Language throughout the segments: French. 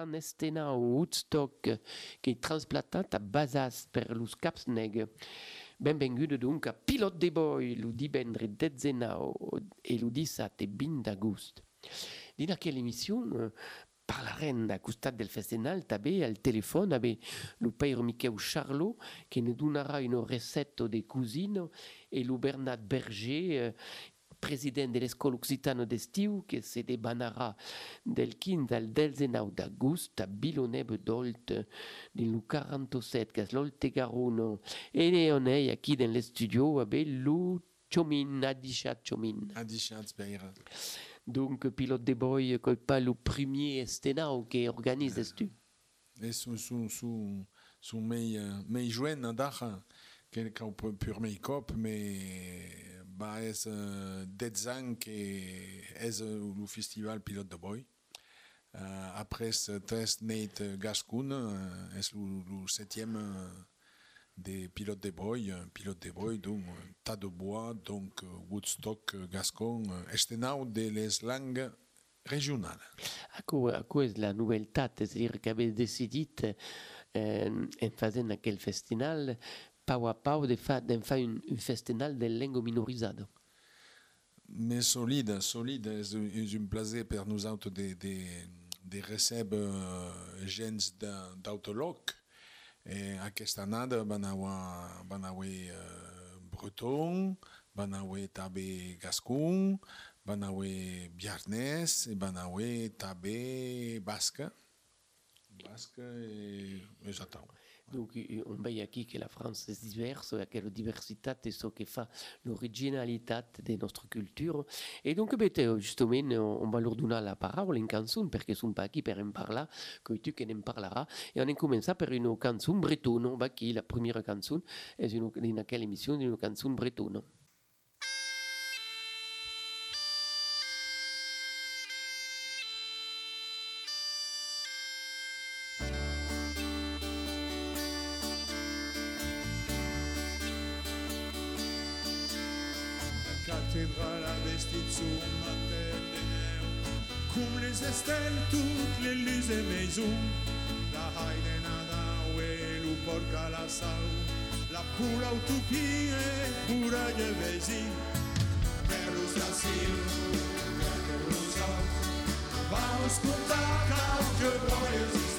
o Woodstock che è transplantat a Basas per lo Capsneg. Benvenuto dunque a Pilot de Boy, lo dibendre dezzenao e lo dissat e bin d'agost. Din aquella émission, parlarem da costat del festival també al telèfon avec lo père Miquel Charlot que nous donnera une recette de cuisine et lo Bernard Berger president de l'Escola Occitano d'Estiu que se debanarà del 15 al 19 d'agost a Biloneb d'Olt din lo 47 que és l'Olte Garuno e on è aquí dans le studio avec lo Chomin, Adichat Chomin. Adichat Beira. Donc, pilote de boy, pas le premier estenau qui organise tu. Et sous sous sous sous mes mes joints d'art que qu'on peut pur make-up mais bah est uh, dez ans que est le festival pilote de boy? Uh, après ce test Nate Gascon uh, est le, le septième uh, des pilotes de boy, pilote de boy, donc tas de bois, donc Woodstock, Gascon, estenau de les langues régionales. À quoi, à quoi est la nouveauté C'est-à-dire qu'avait décidé euh, en faisant aquel festival, pau a pau, de faire un, un festival de langue minorisée. Mais solide, solide, és un plaisir per nosaltres de, de, de recebre gens d'autologue. E aquesta uh, breton, van haver també gascon, van haver biarnès, i van. Donc, on voit ici que la France est diverse, que la diversité est ce qui fait l'originalité de notre culture. Et donc, justement, on va leur donner la chanson, parce qu'ils ne sont pas pour en parler, que tu qui en parleras. Et on a commencé par une chanson bretonne. On va qui? La première chanson, est une, dans quelle émission, une chanson bretonne. Comme les estelles, toutes les luces et maisons. La haine nada, ouais, le porc à la sau. La pura utopie, pura de vesi. Per los Brasil, per los out. Vamos contar qualche boia esistono.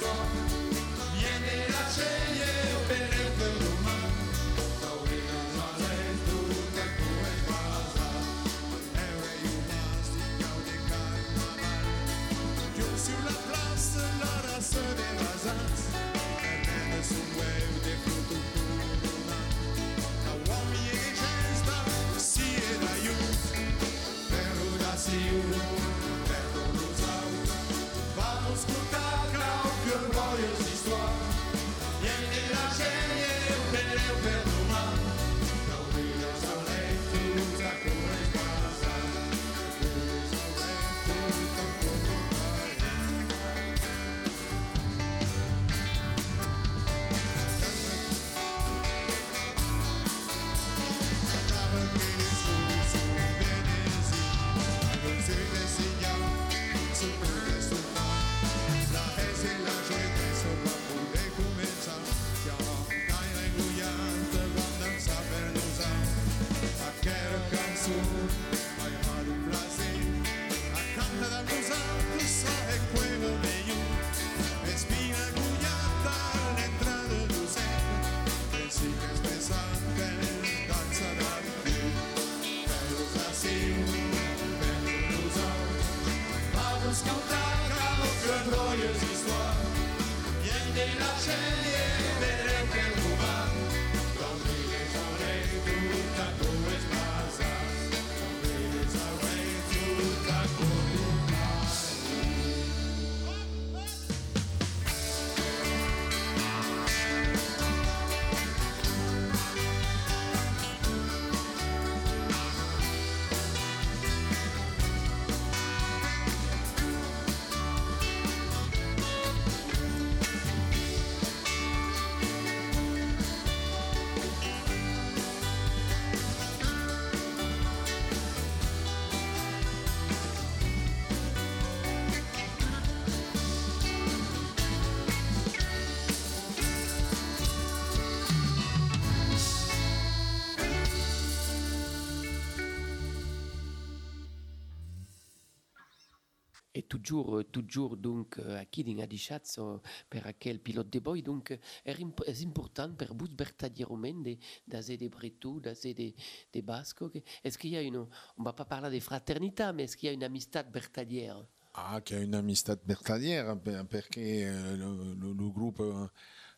Toujours, toujours donc, aquí din adichatzo per aquel pilote de boi, donc, er imp est important vous vertadierament de, d'aze de bretou, d'aze de, de basco. que- Est-ce qu'il y a une, on va pas parler de fraternité, mais est-ce qu'il y a une amistad vertadière Ah, che è un'amistà bertaliera per- perché eh, lo, lo- lo gruppo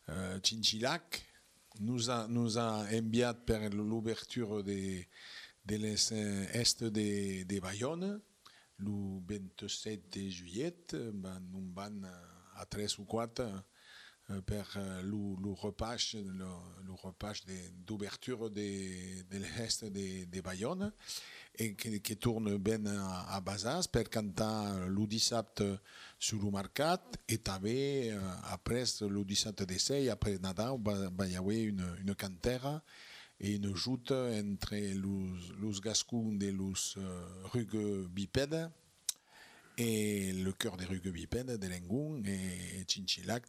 eh, Cincilac nous a, nous a inviat per l'ouverture de, de l'est de, de Bayonne le 27 de juillet, ben, un van a 3 ou 4 eh, per eh, lo, lo repas, lo, lo repas de- d'ouverture de, de l'est de, de Bayonne et que, que tourne ben a, a Basas per cantar le dissabte sur le mercat et eh, après le dissabte de sei, après va, va y haver une, une cantera une joute entre los gascons de los uh, rugues bipèdes et le cœur des rugues bipèdes de l'Engun et Chinchilac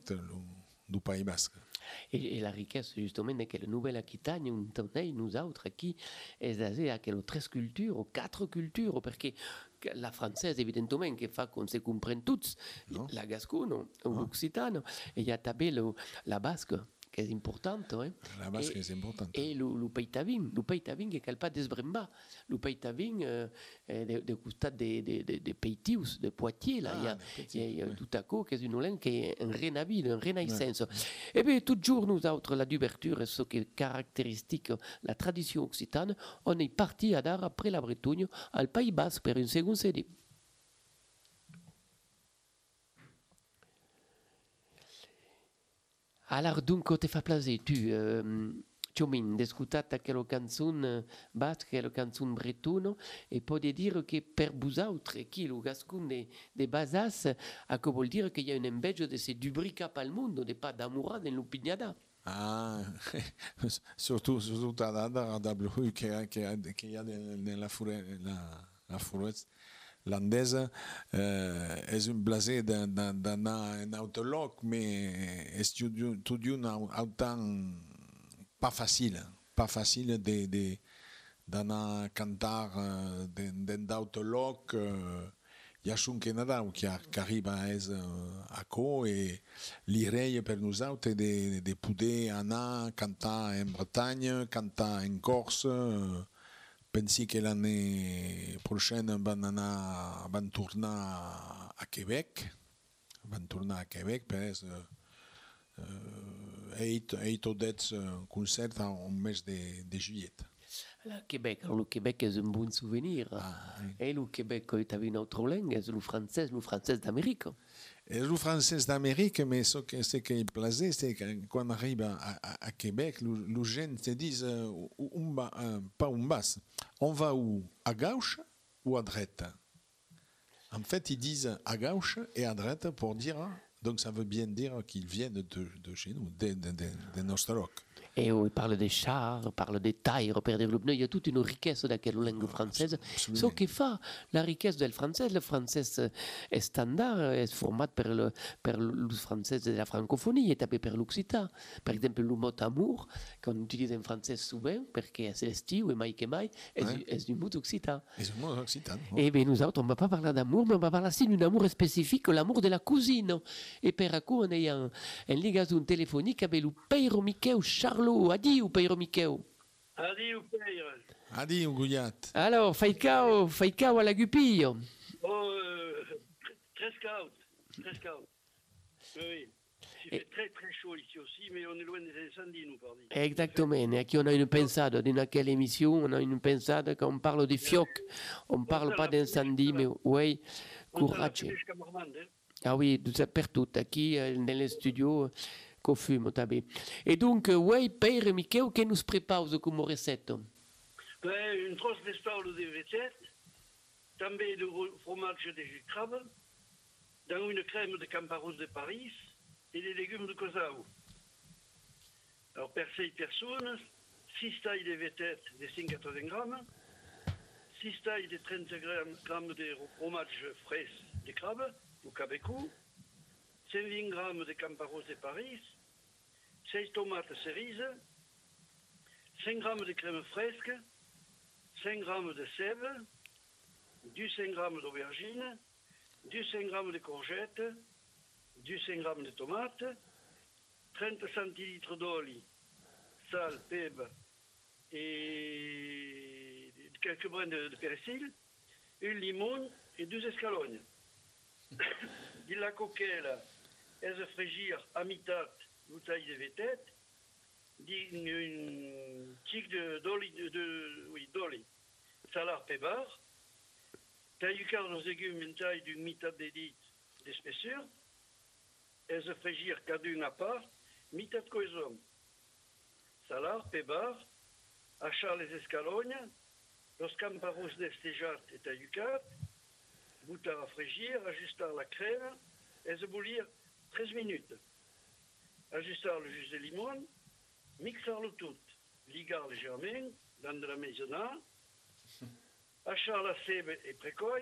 du, Pays Basque. Et, et la richesse, justement, de quelle nouvelle Aquitagne, un tonneil, nous autres, qui est basée à tres cultures, ou quatre cultures, parce que la française, évidemment, qui fait qu'on se comprenne tous, Non. la gascone, l'occitane, et il y a també le- la basque, qui est importante, hein. La Basque Et- est importante. Le peitavin, le peitavin que cal pas desbrembar. Le peitavin, euh, euh, de, de costat de, de, de, de Peitius, de Poitiers, là, Ah, il y a, y a- tout à coup, une langue qui est un renavide, un renaissance. Et bien, toujours, nous autres, la d'ouverture, ce qui est caractéristique, la tradition occitane, on est parti à dar après la Bretagne, al Pays Basque, pour une seconde CD. Alors, donc, te fa plaisir, tu, Chomin, d'escutar aquella canzone eh, basca, aquella canzone bretona, e dire che per vous autres, qui, le gascon de, Basas, a che vuol dire che y a un inveggio de se dubrica al mondo, de pas d'amoura nell'upignada. Ah, surtout, surtout à la à W qu'il y a, qu'il y a, qu'il y a dans dans la forêt, la, la forêt landaise, euh, est un blasé d'un, d'un, d'un un autologue, mais est d'un- d'un autant pas facile, pas facile de, de, d'anar cantar d'un, d'un autologue, euh, hi ha un Canadà que, que arriba és uh, a co i l'irei per nosaltres de, de poder anar a cantar en Bretanya, cantar en Corse. Uh, pensi que l'année prochaine van anar, van tornar a Quebec, van tornar a Quebec per és uh, uh, 8, 8 o 10 uh, concerts en mes de, de juillet. Le Québec, le Québec est un bon souvenir. Ah, oui. Et le Québec, tu as une autre langue, c'est le français, le français d'Amérique. És el francès d'Amérique, mais ce qui est plaisait, c'est quand on arrive à, Québec, le- les gens se disent euh, euh, pas un bas, on va où? À gauche ou à droite? En fait, ils disent à gauche et à droite pour dire, donc ça veut bien dire qu'ils viennent de, chez nous, de, de. Et on parle des chars, parle des tailles, le pneu. Il y a toute une richesse dans la langue française. Ce qui fait la richesse du français, le français est standard, est format per le, le français de la francophonie et tapé per l'occitan. Par exemple, le mot amour, qu'on utilise en français souvent, parce que c'est l'estiu et mai que mai, est, Ouais. du, est du mot occitan. Et le mot occitan. Eh bien, nous autres, on ne va pas parler d'amour, mais on va parler aussi d'un amour spécifique, l'amour de la cousine. Et per coup, on est en, en téléphonique avec le Peiro Miquel Charlot. Adieu, Peiro Miquel. Adieu, Peire. Adi, un gouillat. Alors, fai cao, fai cao à la gupille. Oh, euh, très scout. Très scout. Oui, oui. Il fait très très chaud ici aussi, mais on est loin des incendies, nous, pardi. Exactement. Et aquí on a une pensade. Dans quelle émission, on a une pensade quand on parle de fioc. On ne parle pas d'incendie, mais oui, courage. hein. Ah oui, tout ça per tout. Aquí, euh, dans le studio, qu'on fume, tabé. Et donc, euh, oui, Peiro Miquel, que nous prépare comme recette Ben, une trosse d'espaules de vetet, també de ro- fromage de crabe, dans une crème de Camparos de Paris et des légumes de Cosao. Alors, per 6 personnes, 6 tailles de vetet de 180 grammes, 6 tailles de 30 grammes, de ro- fromage frais de crabe, ou cabecou, 120 grammes de Camparos de Paris, 6 tomates cerises, 5 grammes de crème fresque, 5 grammes de sève, du 5 grammes d'aubergine, 200 g de courgettes, 200 g de tomates, 30 centilitres d'huile, sal, pepe et quelques brins de, de persil, une limon et deux escalognes. de la coquelle, elles frigir à mi-tat, bouteille de vétette, d'une une tique de d'oli, de, de, oui, d'oli, salar pébar, taille nos légumes une taille d'édite d'épaisseur, elles frigir cadune à part, mi-tat de coison, salar, pébar, achar les escalognes, los camparos d'estejat et taillucat, boutar à frigir, ajuster la crème, bouillir 13 minutes. Ajuster le jus de limon, mixer le tout, ligar légèrement dans de la maisonnade, achar la sève et précoire,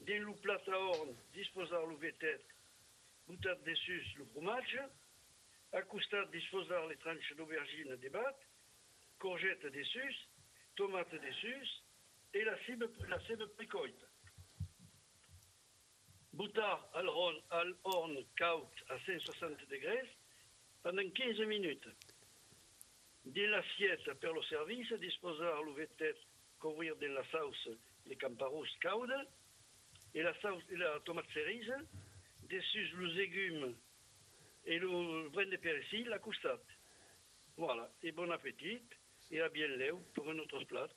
dans le plat à horn, disposer le vétet, boutar dessus le fromage, à costat disposer les tranches d'aubergine débat, courgettes dessus, tomates dessus et la cible, la cible précoite. Boutard à l'horn caute à 160 degrés pendant 15 minutes. De l'assiette per le service, disposer le tête couvrir de la sauce les camparos caude et la, sauce, la tomate cerise, dessus le légumes et le brin de persil, la coustate. Voilà, et bon appétit et à bien leu pour un autre plat.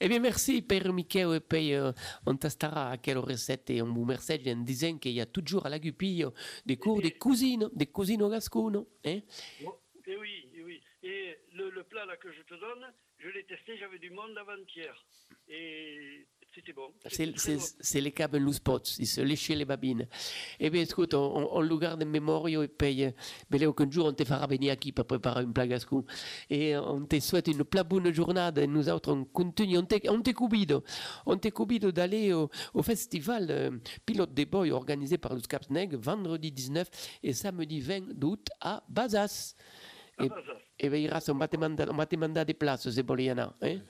Eh bien, merci, Père Michel. Et puis, euh, on testera à quelle recette et on vous remercie en disant qu'il y a toujours à la Gupille des cours de cuisine, des cuisines gascones. Hein? Bon, et oui, et oui. Et le, le plat là que je te donne, je l'ai testé, j'avais du monde avant-hier. Et c'était bon. C'est les câbles loose pots, ils se léchaient les babines. Eh bien, écoute, on, on, le garde en mémoire et puis, euh, ben, Léo, qu'un jour, on te fera venir ici pour préparer une plat gascon. Et on te souhaite une plat bonne journée. Et nous autres, on continue, on te, on te cubido. On te cubido d'aller au, au festival euh, Pilote des Boys organisé par le Scapsneg vendredi 19 et samedi 20 août à Bazas. Et, bah, ben, Iras, on va te mandar, on va te mandar des places, c'est pour y en a, hein?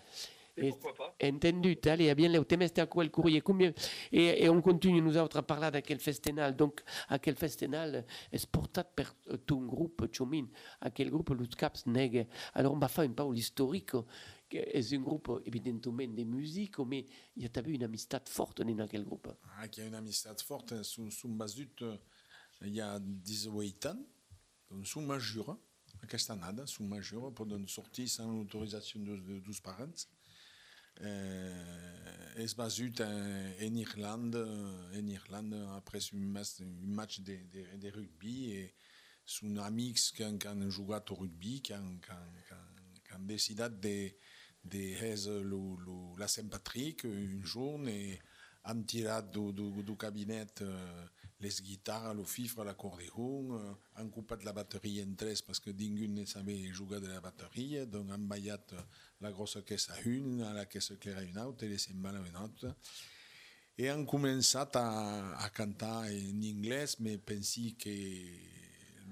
Et pourquoi pas Entendu, allez, à bien Léo, te mets à quoi le courrier, combien et, et on continue nous autres à parler de quel festinal, donc à quel festinal est porté par euh, ton groupe Chomin, à quel groupe le Caps Neg. Alors on va faire un peu l'historique, que est un groupe évidemment de musique, mais il y a eu une amistad forte dans quel groupe. Ah, qui a une amistad forte sous, sous Basut, euh, il y a 18 ans, donc sous majeur, à Castanada, sous majeur, pour une sortie sans autorisation de, de 12 parents. Euh, et Basut en, en Irlande, euh, en Irlande, après un match, un de, rugby, et son ami qui a, joué au rugby, qui a, décidé de, de faire la Saint-Patrick un jour, et han tirat du, du, cabinet euh, les guitares, le fifre, l'accordéon, euh, han coupat la batterie en tres parce que ningú ne savait jouer de la batterie, donc han ballat euh, la grosse caisse à une, la caisse claire a une autre, et les cymbales a une autre. Et han començat a, a cantar en anglès, mais pensi que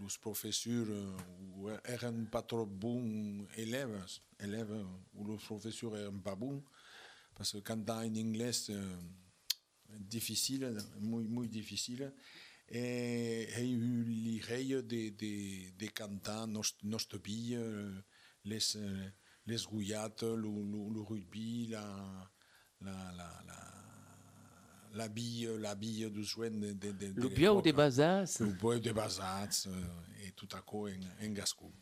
els professors euh, eren pas trop bons élèves, élèves ou les professeurs eren pas bons, parce que cantar en anglais difficile, muy, muy difficile. Et he eu l'irei de, de, de cantar nos, nos tobilles, les, les rouillades, le, le, le rugby, la, la, la, la, la bille, la bille du soin de, de, de, Le bio l'époque. de Bazas. Le bois de Bazats euh, et tout à coup en, en gascon.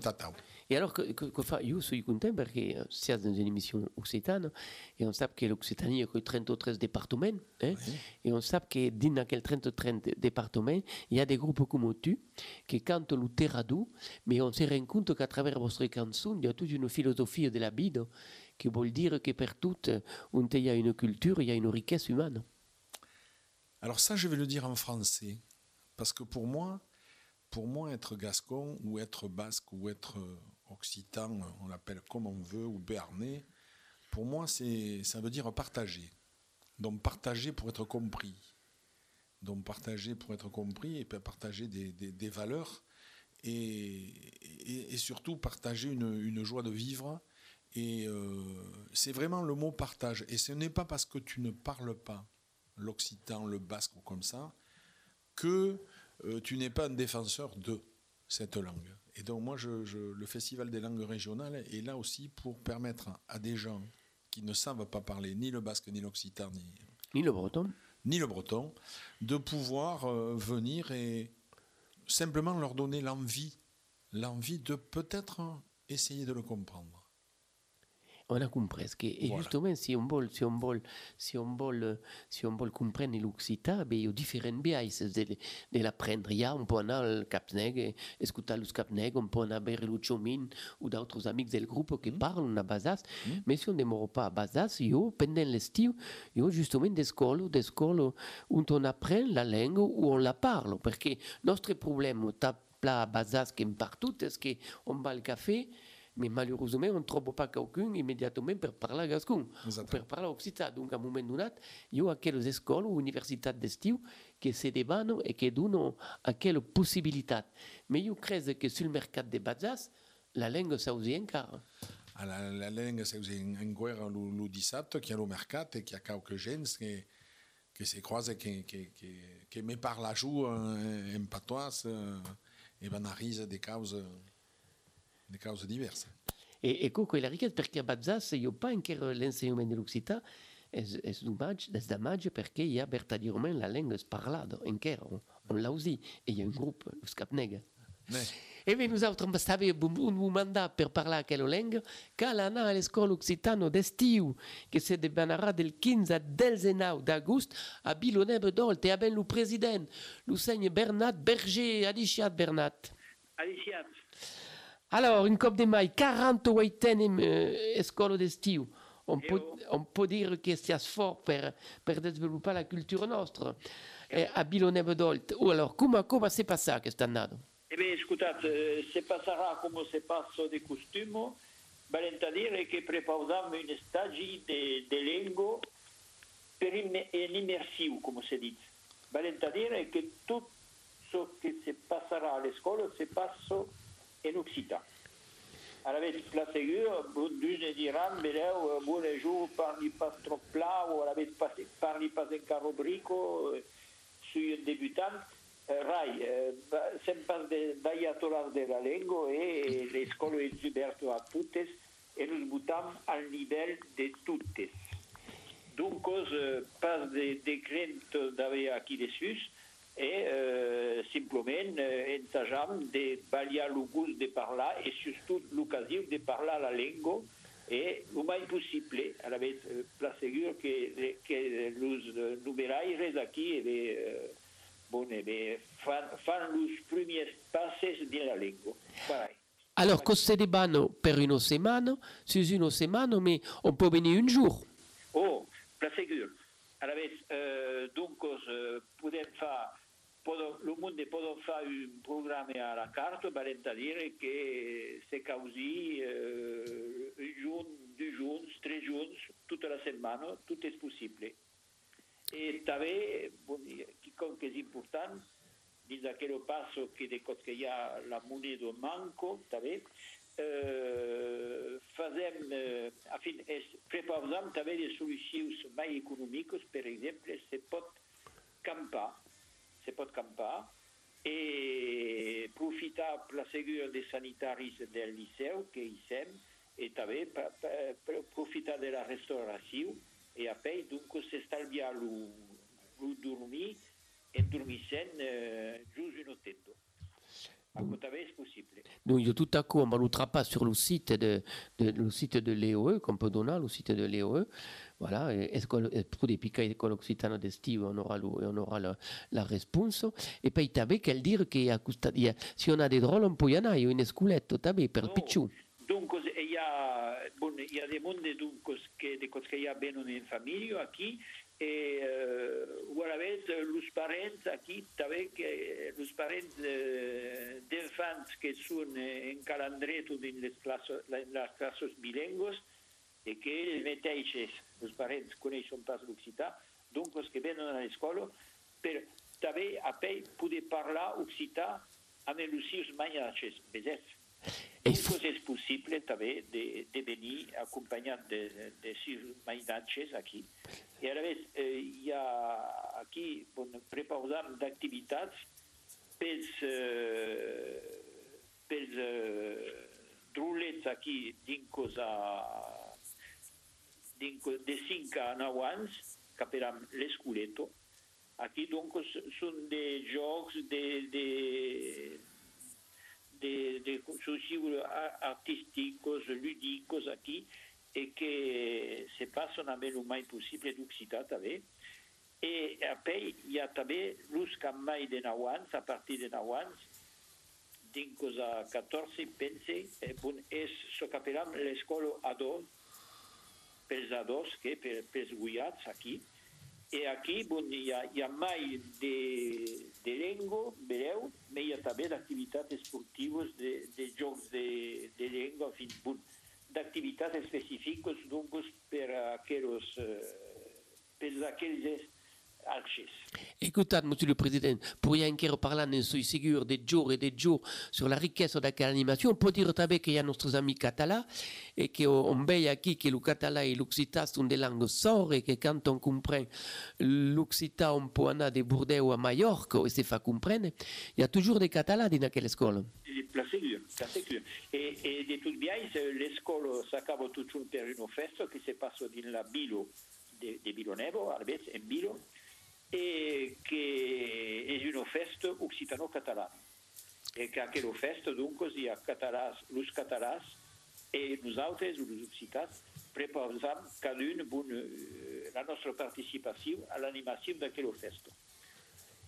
Tatau. Et alors, que, que, que fa, io suis content parce que euh, c'est dans une émission occitane et on sait que l'Occitanie il y a 33 départements hein, et on sait que dans quel 33 départements il y a des groupes comme tu qui cantent le terradou mais on se rend compte qu'à travers votre chanson il y a toute une philosophie de la vie qui veut dire que pour toutes où il y a une culture il y a une richesse humaine Alors ça, je vais le dire en français. Parce que pour moi, pour moi, être gascon ou être basque ou être euh, occitan, on l'appelle comme on veut, ou béarnais, pour moi, c'est, ça veut dire partager. Donc partager pour être compris. Donc partager pour être compris et partager des, des- valeurs et, et- et surtout partager une, une joie de vivre. Et euh, c'est vraiment le mot partage. Et ce n'est pas parce que tu ne parles pas l'occitan, le basque ou comme ça, que euh, tu n'es pas un défenseur de cette langue. Et donc moi, je, je- le Festival des langues régionales est là aussi pour permettre à des gens qui ne savent pas parler ni le basque, ni l'occitan, ni, Ni le breton. ni le breton, de pouvoir euh, venir et simplement leur donner l'envie, l'envie de peut-être essayer de le comprendre. On a compris que, Voilà. justement, si on vol, si on vol, si on vol, si on vol comprendre l'Occità, il y a différents biais de, de l'apprendre. Il y a, on peut aller al Capneg, et écouter le Capneg, on peut aller vers le Chomin ou d'autres amis del groupe qui parlent à Bazas. Mais si on ne demeure pas a, pendant l'estiu, il y a justement des écoles, des écoles où on apprend la langue, où on la parle. Parce que notre problème, tape là à Bazas, comme partout, est qu'on va au café, mais malheureusement, on ne trouve pas quelqu'un immédiatement pour parler gascon, pour parler occitan. Donc, à un moment donné, il y a aquelles écoles ou universités d'estiu qui se débattent et qui donnent aquelles possibilités. Mais je crois que sur le mercat de Bazas, la langue aussi encore. À la, la langue, c'est une guerre le, le 17 qui est au mercat et qui a quelques gens qui, qui se croisent, qui, qui, qui, qui me parlent à jour en, en patois euh, et banalisent des causes, des causes diverses. Et, et coco, la richesse perché a Bazas, il n'y a pas encore l'enseignement de l'occitan, è, è dommage, è dommage perché il y a verdaderamente la langue parlada, encore, on, on l'a aussi, et il y a un groupe, le Scapnega. E beh, nosaltres stavamo un, un mandat per parlare quella lingua, che l'anà all'escola occitano d'estiu, che si debanarà del 15 al 19 d'agosto a Bilonebe d'Olt, e abbiamo il presidente, lo segno Bernat Berger, adiciat Bernat. Alicia, Alors, une Coupe de Mai, 48e eh, escola d'estiu. On Eh peut, oh. on peut dire que c'est fort per, per développer la culture nostra eh, a Bilonebe d'Olt. Ou alors, come, come si passa quest'anno? Eh bien, scusate, se passerà come se passa di costume, vale a dire che prepariamo un stage di, di lingua per im- un immersivo, come si dice. Vale a dire che tutto ciò che si passerà alle scuole si passa in Occitan. Avete la figura, dune diranno, vedeu, buongiorno, parli pas trop plat, o avete pas, parli pas in carrobrico, eh, sui un débutant. Eh, Rai, eh, va- sempre de, vai a trovare della lingua e le scuole esiberto a tutte e nos buttam al livello di tutte. Dunque, eh, pas de decreto d'avere aquí dessus e eh, simplement eh, ensajam de ballar el gust de parlar e surtout l'ocasió de parlar la lingua e el mai possible. A la vez, eh, la segur que, que eh, numeraires aquí eh, bé, eh, bon, bé, fan, fan los primers passes de la lingua. Voilà. Alors, cosa de bano per una settimana, su una settimana, mais on peut venir un jour. Oh, la segur. A la vez, eh, donc, eh, podem fa, podem, el monde podem fa un programme a la carte, valent a dire que se causi eh, un jour, deux jours, tres jours, tota la setmana, tot és possible. I també, bon, que és important, dins aquell passo que de cop que hi ha la moneda manco, també, eh, fazem, eh, a fin, es, preparem també exemple, se pot campar, se pot campar e profitar per la seguretat de sanitaris del liceu que hi sem e també profitar de la restauració e a poi dunque s'estalviar lo, dormir e dormir sen eh, giusto un ottento. A també és possible. Donc, de tout à coup, on va pas sur le site de, de, le site de l'EOE, qu'on peut donner, le site de l'EOE. Voilà, et escole, et pour des pics école occitane d'estive, on aura, le, on aura la, la réponse. Et puis, t'avais qu'elle dire que a costa- il y a- si on a des drôles, on peut y en avoir, il y a une escoulette, t'avais, per Oh, picciu. Dunque, hi ha, bon, hi ha dei mondi dunque, che, de cose che hi ha bene in famiglia qui e eh, guardate, los parents aquí també que los parents eh, d'infants que són eh, en calendreto in les classes, en les classes bilingües e che ells mateixos, els parents, coneixen pas l'occità, donc els que venen a l'escola, per també a pell poder parlar occità amb els seus manyaches, vedets? E Donc, f- és possible també de, de venir acompanyat de, de sis mainatges aquí. I a més, eh, hi ha aquí, bon, preparem d'activitats pels, eh, pels eh, drulets aquí dins a, de 5 a 9 anys, amb l'esculeto. Aquí, donc, són de jocs de, de, de, de a- artísticos, lúdicos aquí, e que se passano a meno mai possibile d'Occità també. E poi hi ha també l'ús que mai de 9 anys, a partir de 9 anys, dins a 14, pense, eh, bon, és so appellam l'escola adult, pels adults, que per, pels guiats aquí, e aquí bon, hi, ha, hi ha mai de, de llengua, veureu, però hi ha també d'activitats esportives, de, de jocs de, de llengua, en fi, bon, d'activitats específiques doncs, per aquells, eh, per aquells. Écoutez, Monsieur le Président, pourriez enquero parlare sui sigur de giorni e de giorni sur la ricchezza da quella animazione, può dire també che hi ha nostri amici català e che on veia qui che il català e l'occità sono delle langue sore che quand on comprend l'occità on può andare de Bordeaux a Mallorca e si fa comprendere, il y a toujours des catalans in quelle scuole. La sécure, la sécure. E, e di tutti i l'escola s'acaba tutto per una festa che si passa nella Bilo di, di Bilonevo, a vez in Bilo, e che è una festa occitano-catalana. E che anche la festa dunque si ha catalans, los catalans e nosaltres, els occitans, preparem cada un bon, eh, la nostra participació a l'animació d'aquella festa.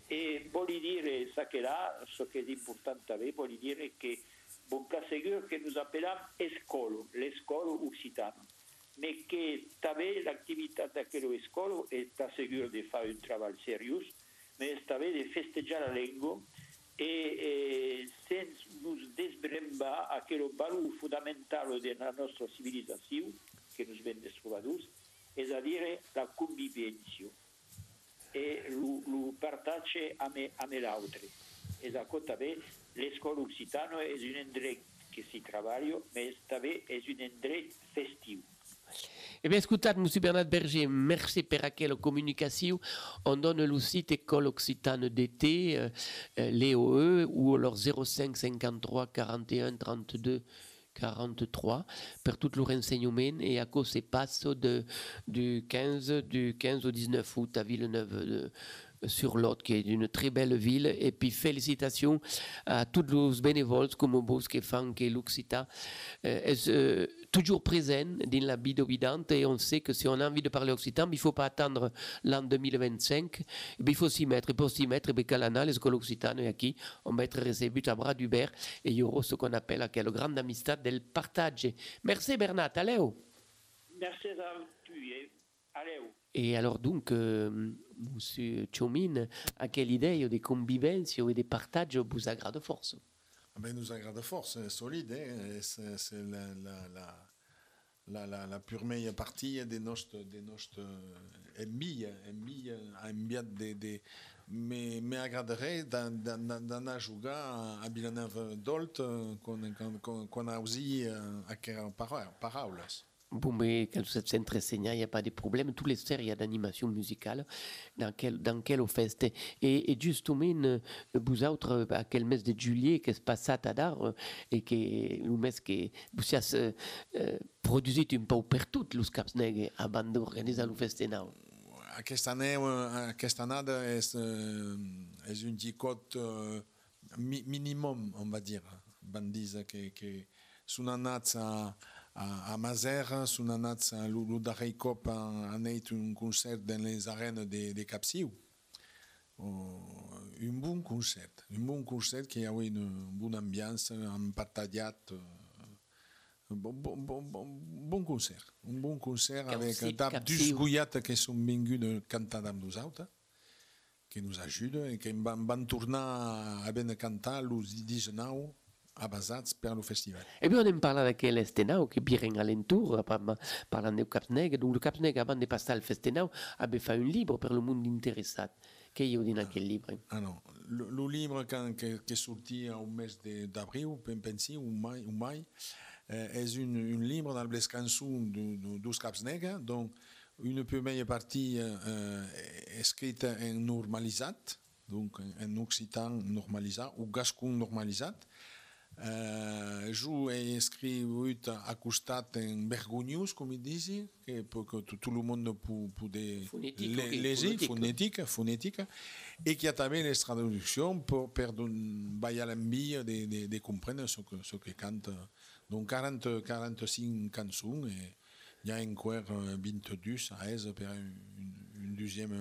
E voglio dire, sa che là, so che è importante avere, voglio dire che buon sicuro che noi appelliamo escolo, l'escolo occitano, ma che també l'attività d'aquella escola è sicuro di fare un lavoro serio, ma è també di festeggiare la lingua e, e senza nos desbrembar a quello valore fondamentale della nostra civilizzazione, che nos viene trovados, è a dire la convivenza e lo, lo partage a me, a me l'altre. E da també l'escola occitana és un indret que si treballa, ma també és un indret festiu. Eh bien, écoutez, M. Bernard Berger, merci pour quelle communication. On donne le site École Occitane d'été, euh, euh, l'EOE, ou alors 05 53 41 32 43 pour tout le renseignement et à cause se passe de, du, 15, du 15 au 19 août à Villeneuve de- sur l'Aude, qui est une très belle ville. Et puis félicitations à tous les bénévoles comme vous qui que l'Occitane euh, euh, toujours présent dans la vie d'Ovidante et on sait que si on a envie de parler occitan, il ne faut pas attendre l'an 2025, eh bien, il faut s'y mettre. Et pour s'y mettre, eh bien, Calana, l'école occitane est aquí, on va être reçu à bras d'Hubert et il y aura ce qu'on appelle la grande amistad del partage. Merci Bernat, allez Merci e adeu. Et alors donc, euh, Monsieur Chomin, à quelle idée de convivenza et de partage vous agrade force Ah ben, nous agrade fort, c'est solide, c'est la, pure meilleure partie de notre, de de, de, me, me agradarait d'anar a jugar a Villeneuve d'Olt quan, quan, quan ausi aquelles paraules. Bon, mais quand vous êtes enseigné, il n'y a pas de problème. Tous les séries d'animation musicale dans quel, dans quelle fête. Et, et justement, euh, vous autres, à quel mes de juillet, que se passe à d'art, et que le mes que vous euh, un peu per tout les caps avant d'organiser le festival. Aquesta, année, aquesta annada és, eh, és un xicot eh, mi, minimum, on va dir. Van dir que, que són a, a Mazer, són anats a el darrer cop han anat un concert dans les arènes de, de Capsiu. Oh, un bon concert, un bon concert qui a une bonne ambiance, empatallat. Bon, bon, bon, bon, bon concert, un bon concert avec. Dus Guyat qui sont venus de cantar amb nosaltres, qui nous ajuda i que em van, van tornar a ben cantar els 19 basats per al festival. Et puis on en parle avec l'Estenau qui viennent alentour, par- parlant du Caps Negre. Donc le Caps Negre, avant de passer al Festenau, avait fait un livre pour le monde intéressé. Che io di quel libro? Ah le livre quand, qui, qui est sorti au mois de- d'avril, pen- pensi, ou mai, ou mai euh, est une, une livre dans les chansons de, de, dos Caps Negres, donc une première partie euh, euh, est écrite en normalisat, donc en, occitan normalisat, ou gascon normalisat. Euh, je ai escrit à costat en vergonyós, com il disi, que, pour que tout, le monde ok, léger, fonétique, fonétique, et qui a també les traduccions pour, per vaya l'envie de, de, de comprendre ce que, ce que cante. Donc 40, 45 cançons, et il y a encore euh, 22 à aise pour un, un deuxième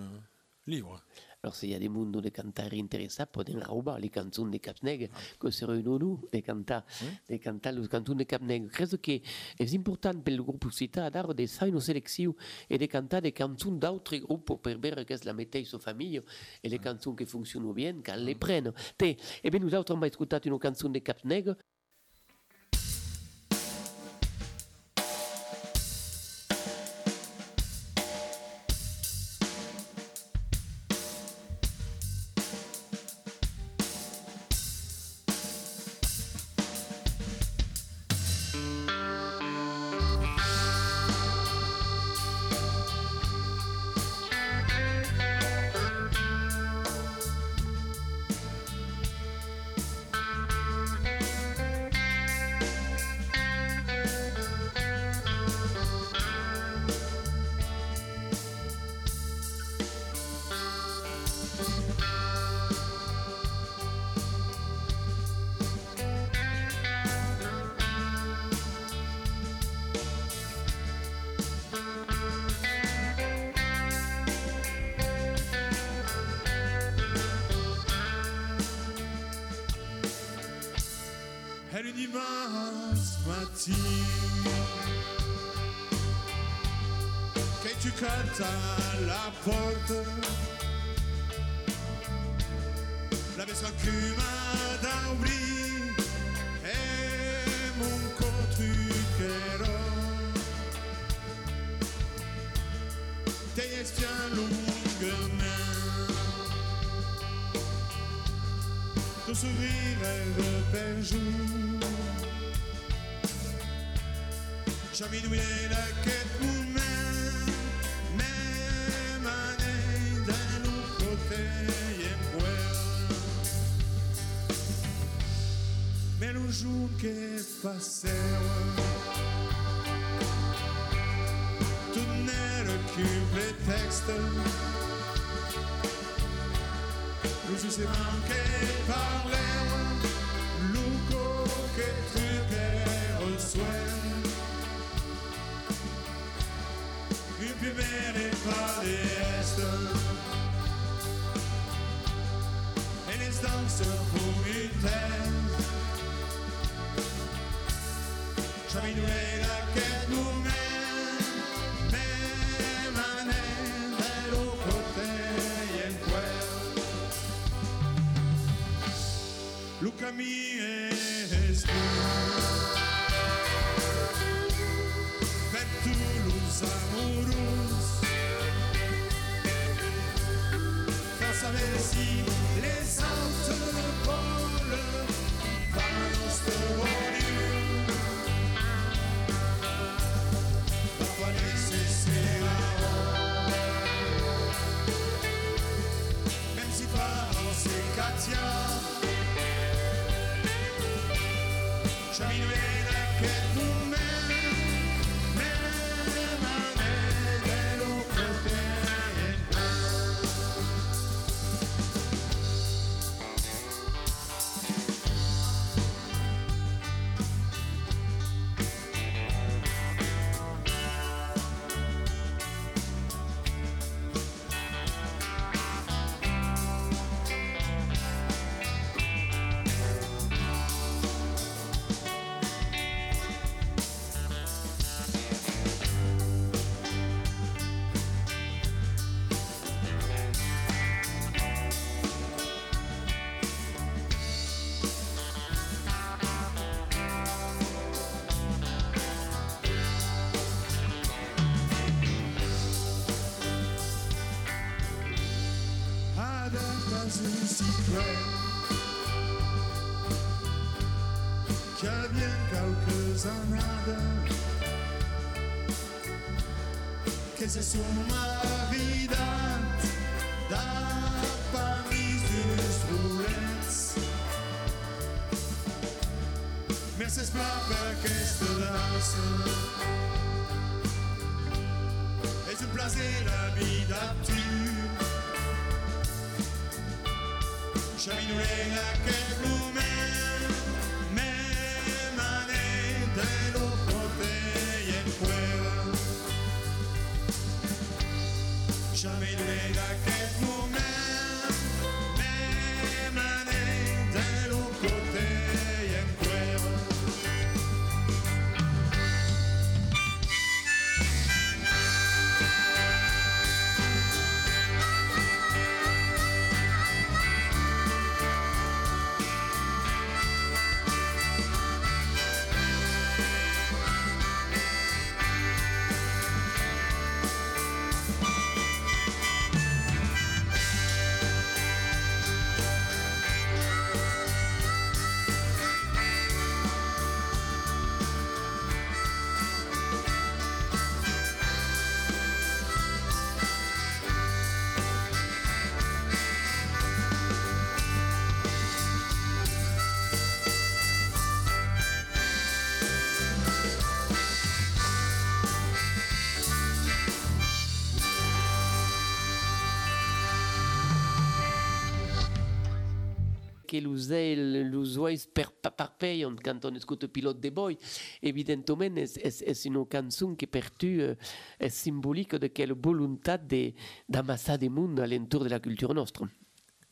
livre. Alors, se il y a des mondes de cantare interessati, poden robar les canzoni de Capneg, que se riunono e canta, de cantar les canzoni de Capneg. Credo che è importante per il gruppo Cità dare de fare una selezione e de cantare de canzoni d'autri gruppi per vedere che la mette in sua famiglia e le canzoni che funzionano bene, che le prendono. Te, e bene, noi abbiamo ascoltato una canzone di Capneg, Est passé, tout n'est qu'un prétexte. Nous si manqué parler, Luco che tu per soin. Une primaire et pas d'est. Et les danses pour une tête. Jamais nous la quête nous-mêmes, même année, de l'autre côté, et quoi. Luca mi es Per pas per aquesta dansa és un placer la vida tu Xavinoré aquest moment que l'usel, l'usuais per parpeion de est, est, est une chanson qui per tu euh, est symbolique de quelle volonté de, d'amasser des mondes alentour de la culture nostre.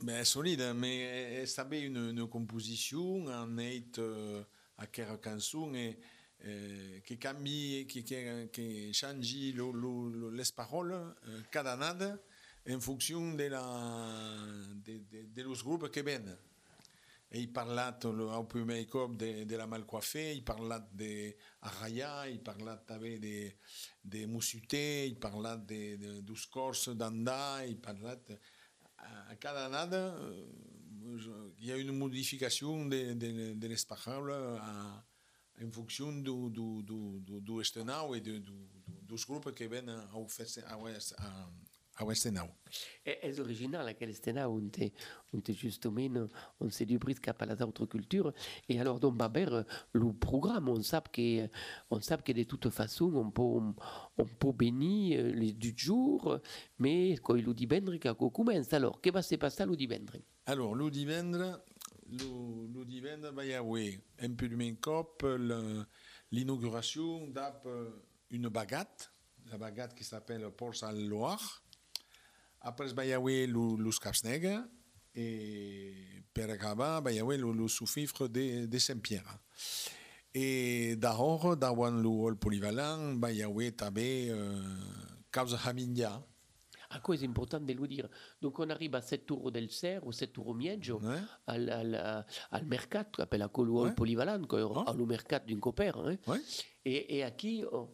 Ben, solide, mais c'est une, une composition en est euh, à chanson et euh, qui cambie, qui, change le, le, les paroles euh, cada en fonction de, la, de, de, de los qui. Et il parla au cop de, de la mal coiffée, il parla de Arraya, il parla de, de Musuté, il parla de, de, dos cors d'Anda, il parla de, à cada nada, il y a une modification de, de, de à, en fonction du, du, du, du escenau et du, dos groupes qui viennent à, à, à, à l'escenau. És original aquell escena on, te, on te justement on s'est dubrit cap a les autres cultures et alors donc va haver le programme on sap que on sap que de toute façon on peut on peut venir les du jour mais quand il divendres que commence alors què va se passar le divendres Alors, le divendres, le, le divendres va y avoir un peu de même cop l'inauguration d'une baguette, la baguette qui s'appelle Ports à Loire. Après, va y avoir le, le Caps Negre et per acabar, va y avoir le, sous-fifre de, de Saint-Pierre. Et d'abord, davant le polyvalent, va y avoir també euh, Caps Hamindia. a quoi est important de le dire donc on arrive à 7 euros del Cer ou 7 euros mieggio Ouais. al, al, al mercat appelle à Colo Ouais. polyvalent quoi, Oh. au mercat d'une copère hein. Ouais. et, et aquí on- on-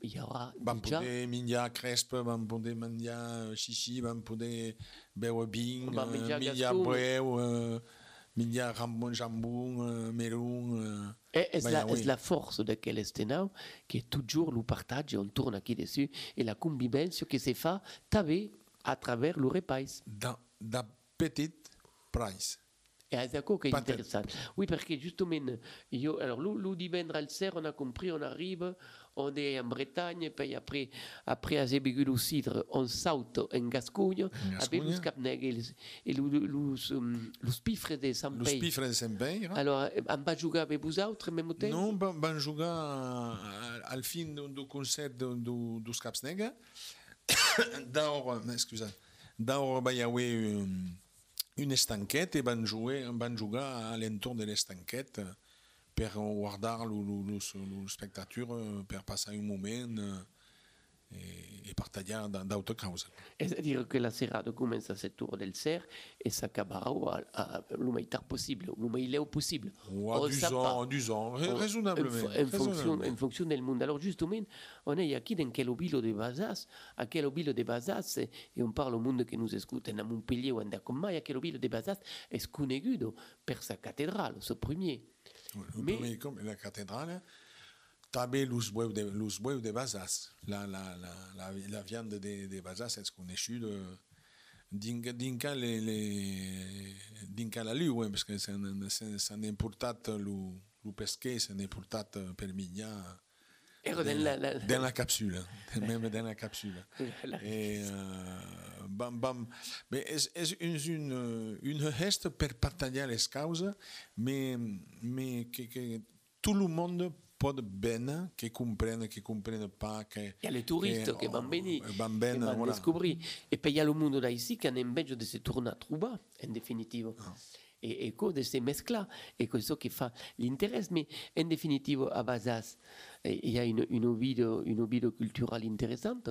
il y aura déjà xixi, vam poder beure vi, Vam eh, menjar menjar gascó. breu, eh, menjar jambon, eh. Et est Ben, la, la force de quel estenau qui est toujours le partage, on tourne aquí dessus, et la convivence que se fait taver à travers le repas. Da, da petit price. Et c'est ça qui est intéressant. Oui, parce que justement, alors, le, le on a compris, on arrive, on est en Bretagne, puis après, après bu le cidre, on saute en Gascogne, avec Gascogne. le Capneg et, les- spifre de Sant Le Pei. spifre de Saint-Père. Alors, on va jouer avec vous autres, même temps? Non, van, van jugar a- al fin do concert Negre. D'or, excusa, d'or va y avoir une, une estanquette et van, jouer, van jugar a l'entorn de l'estanquette per guardar lo, lo, lo, lo spectateur, per passar un moment. eh, e, e partagliare da, d'autre cause. Es a dire que la serrada comença a 7 heures del cer e s'acabarà lo mai tard possible, lo mai leu possible. Ou à On 10 sait ans, pas. 10 ans, ra- En- raisonnablement. En, en, fonction, en fonction del. Alors justement, on est aquí dans quel obilo de Bazas, a quel obilo de e on parle au monde que nous écoute a Montpellier ou a Comai, a quel obilo de Bazas es conegudo per sa cattedrale, ce premier? Le Mais- tabe los bueus de, Bazas. La, la, la, la, la viande de, de Bazas est connue de dinca, la liu, eh, parce que s'han importat lo, lo pesquer, s'han importat per mitjà Ero dans la, la, dans la capsule, même dans la capsule. la- Et euh, bam, bam. Mais és és une, une geste per partager les causes, mais, mais que, que tout le monde pot ben, que comprenne, que comprenne pas, que... Il y a les touristes qui vont venir, Van qui ben, vont voilà. découvrir. Et puis il y a le monde d'ici qui a envie de se tourner à trouba, en définitive. Et, et quoi de ces mesclas. Et que ça qui fait l'intérêt. Mais en définitive, à Bazas, eh, il y a une, une, vie, une vie culturelle intéressante.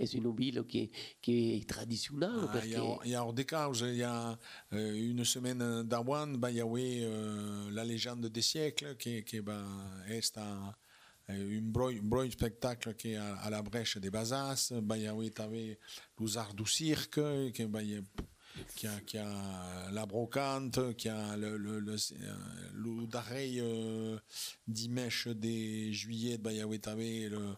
Et c'est une ville qui, qui est traditionnelle. Ah, Il y, a, a des causes, il y a euh, une semaine d'avant, bah, il y avait euh, la légende des siècles qui, qui bah, est un, un broi, broi spectacle qui est à, à la brèche des Bazas, bah, il y avait arts du cirque, qui, bah, a, qui, a, qui a la brocante, qui a le, le, le, euh, le darrer euh, dimanche de juillet, avait t'avais le,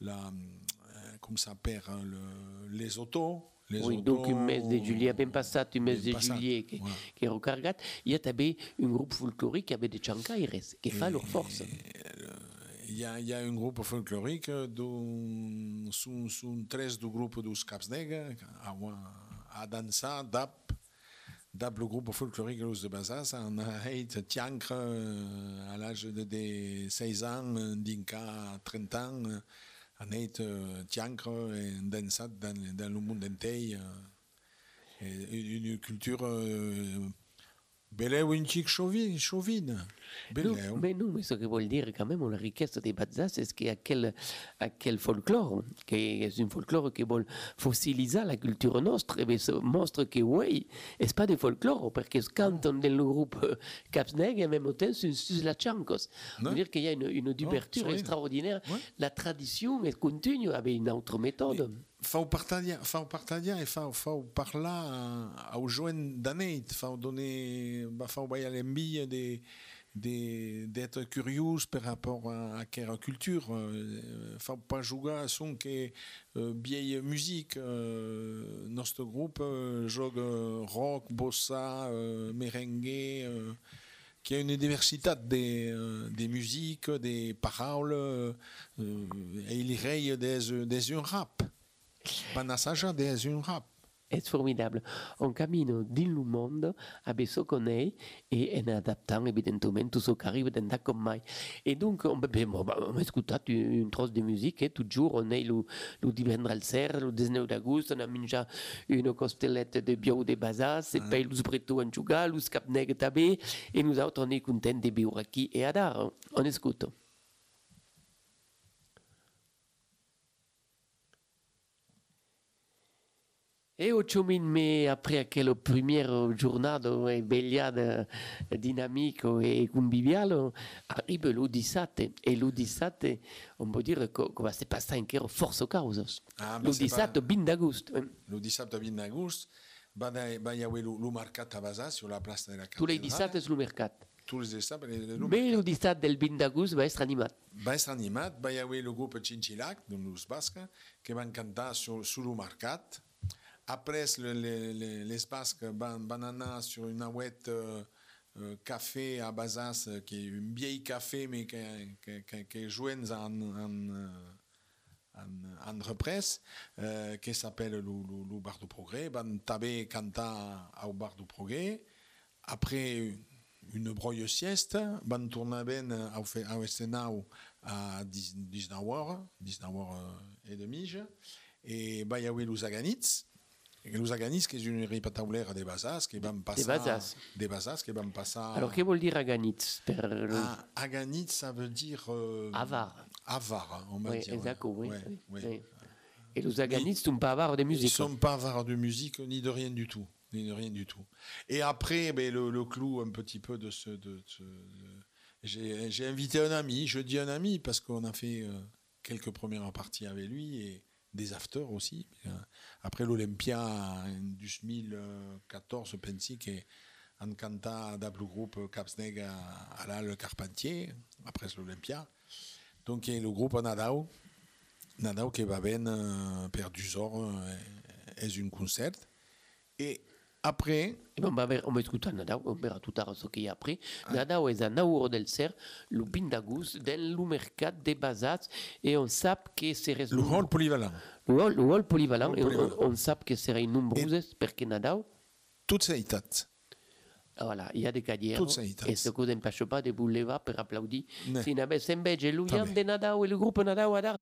la, euh, comme ça s'appelle, hein, le, les autos. Oui, donc un mes de juillet, ben passat, un mes de juillet qui, voilà. qui est recargat, il y a també un groupe folklorique qui avait des chancaires, qui fait leur force. Il y, a, il y a un groupe folklorique dont sont, sont 13 du groupe dos Caps Negres à, à danser dap dap le groupe folklorique los de Bazas a été tiancre à l'âge de, de 16 ans d'inca 30 ans a été tiancre et dansat dans, dans le monde entier euh, une culture belle ou une chic chauvine, chauvine. Non, Belle, mais non, mais ce que veut dire quand même la richesse des Bazas, c'est qu'il y a quel, à quel folklore, qui est un folklore qui veut fossiliser la culture nostre, et ça montre que oui, c'est pas des folklore, parce que quand on est dans le groupe euh, Capsneg, en même temps, c'est la chancos. Veut dire qu'il y a une, une oui. extraordinaire. La tradition est continue avec une autre méthode. Fau partager, fau partager et fau, fau parlar aux jeunes d'années, fau donner, bah, fau de, de, d'être curieux par rapport à, à quelle culture. Euh, faut pas jouer à son que euh, vieille musique. Euh, notre groupe euh, joue euh, rock, bossa, euh, merengue. Euh, qui a une diversité des, euh, des musiques, des paroles, euh, et il raye des, des un rap. Un rap. C'est formidable. On camino din le monde avec ce qu'on est et en adaptant évidemment tout ce qui arrive dans la comme mai. Et donc, on, on, on écouté une trosse de musique et toujours on est le, le divendres al cer, le 19 d'agosto, on a mangé une costelette de bio de basas, et puis le bretto en juga, le capneg tabé, et nous autres on est contents de ici et à dar. On écoute. E ocho mil me après aquel premier giornado e vegliata dinamico e conviviale arrive le 17 e le 17 on peut dire que, que va se passer encore force causes. Ah, le bah, c'est 17 pas- 20 d'agosto. hein. Le 17 20 d'agosto, va y avoir le, le mercat à Baza sur la place de la Tous les cathédrale. 17 sul mercat. Tous les 17, le, le Mais le 17 del 20 d'agosto va être animat. va être animat, va y avoir le groupe Chinchilac, de Luz Basque, qui va cantar sur, sur le mercat. Après, le, le- le- van anar sur une ouette euh, euh, café à Bazas, euh, qui est une vieille café, mais qui, qui, qui joue en, en, en, qui s'appelle le, le, Bar du Progrès. Van taber cantar au Bar du Progrès. Après une broye sieste, ben fe- au escenau a 10 19h, 19h et demi, et va y les aganits, qui est une répétaulaire des Bazas, qui van passer... Bazas. Des Bazas, qui van passer... Alors, que veut dire aganitz? Per le... Ah, ça veut dire... euh, Avar. Avar, on va Oui, dire. exact, oui. Ouais, oui, ouais. oui. Et les organistes sont pas avares de Ils musique. sont pas avares de musique ni de rien du tout. Ni de rien du tout. Et après, ben, le, le clou un petit peu de ce. De, ce- de- j'ai invité un ami, je dis un ami parce qu'on a fait euh, quelques premières parties avec lui et des afters aussi. Après l'Olympia du 2014, pensi que han canta d'Apple Group Capsneg a, a la le Carpentier, après l'Olympia. Donc le groupe Nadao, Nadao que va ben euh, per du heures euh, est une concert. Après, Et bon, va ver, on va écouter Nadao, on verra tout à l'heure ce qu'il y a après. Ah. Nadao est un aour del ser, le pindagus, dans le mercat des basats, et on sait que c'est le rôle polyvalent. Le hall, le hall polyvalent, Le et on, sait que serait nombreuses, parce que Nadao, Toutes ces étapes. ah, voilà, il y a des carrières, Toutes ces étapes. et ce qui n'empêche pas de vous lever pour applaudir. Si invece l'Ulian Vabbè. de Nadao et le groupe Nadao ad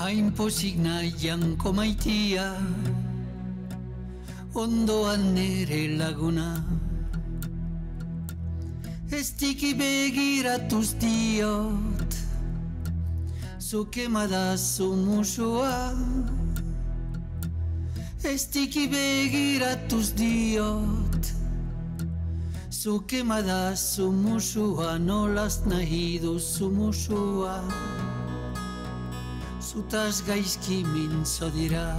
hain pozik nahianko maitia ondoan nere laguna. Ez tiki begiratuz diot zuk emadazu musua ez tiki begiratuz diot zuk emadazu musua nolaz nahi duzu musua zutaz gaizki mintzo dira.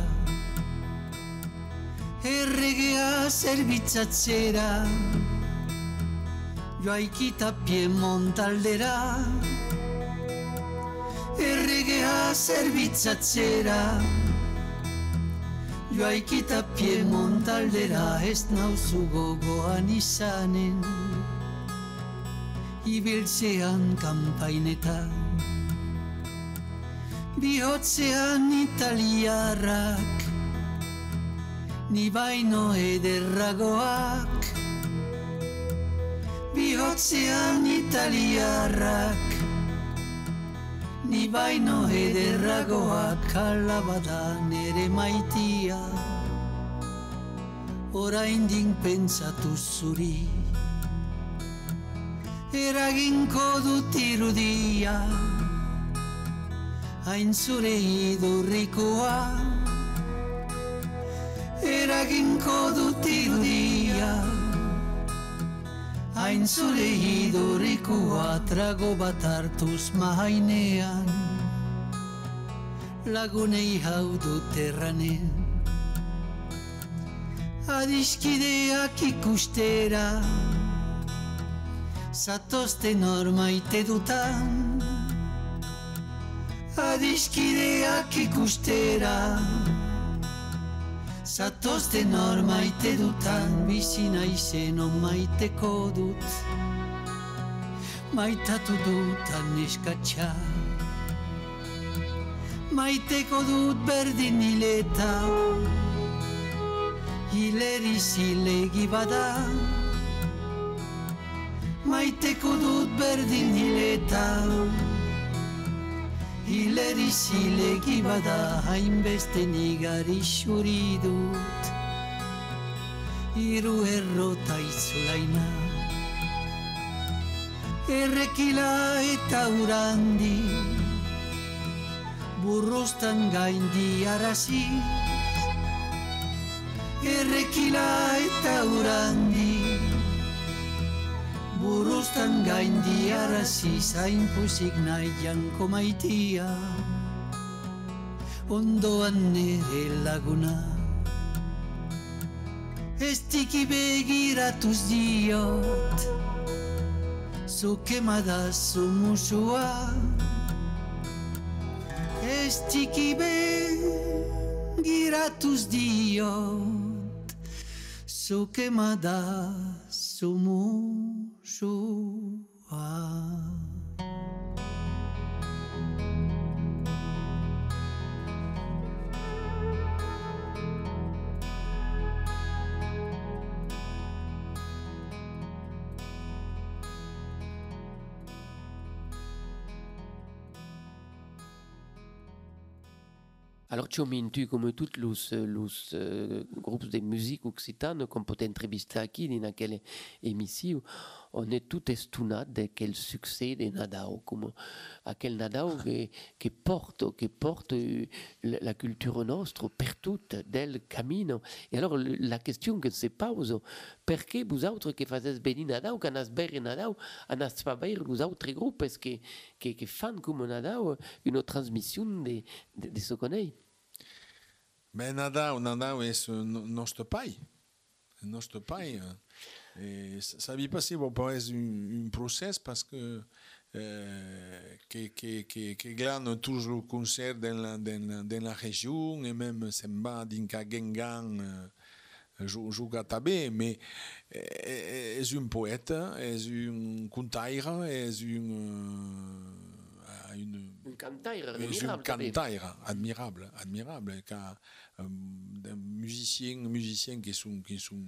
Erregea zerbitzatzera. Joaikita piemontaldera Erregea zerbitzatzera. Joaikita piemontaldera Ez nauzu gogoan izanen. Ibiltzean kanpainetan bihotzean italiarrak ni baino ederragoak. Bihotzean italiarrak ni baino ederragoak. Alabada nere maitia oraindik pentsatu zuri. Eraginko dut irudia hain zure idurrikoa. Eraginko dut irudia. Hain zure idurrikoa trago bat hartuz mahainean. Lagunei hau dut erranen. Adiskideak ikustera. Zatozten hor maite dutan adiskideak ikustera. Zatozten hor maite dutan bizi naizen on maiteko dut. Maitatu dutan neskatxa. Maiteko dut berdin hileta. Hileri zilegi bada. Maiteko dut berdin hileta Hileri zilegi bada hainbeste nigari xuri dut Iru errota itzulaina Errekila eta urandi Burrostan gaindi arazi Errekila eta urandi Buruztan gaindi arazi zain puzik nahi janko maitia Ondoan nere laguna. Ez tiki begiratuz diot. Zuk emadazu musua. Ez tiki begiratuz diot. Zuk emadazu musua Alors, tu as mintu comme tous les, les euh, groupes de musique occitane qu'on peut entrevistar ici dans quelle émission, on est tout estunat de quel succès de Nadao, comme aquel Nadao qui, qui porte, qui porte euh, la culture nostra per tout del camino. Et alors, la question que se pose, perché vous autres qui faites venir Nadao, quand as bere Nadao, anas fa bere les autres groupes, que, que fan comme Nadao une transmission de, de, de ce qu'on est? Ben Nadao, Nadao est ce- no- pays. hein. Et ça vit pas si bon pas un, un process parce que euh, que, que, que, que glane toujours concert dans la, dans, dans la région et même Semba d'Inka Gengan euh, joue joue tabé mais est, est un poète est un contaire est une euh, une Un cantaire un admirable. cantaire admirable, admirable, car euh, des musiciens, musiciens qui sont, qui sont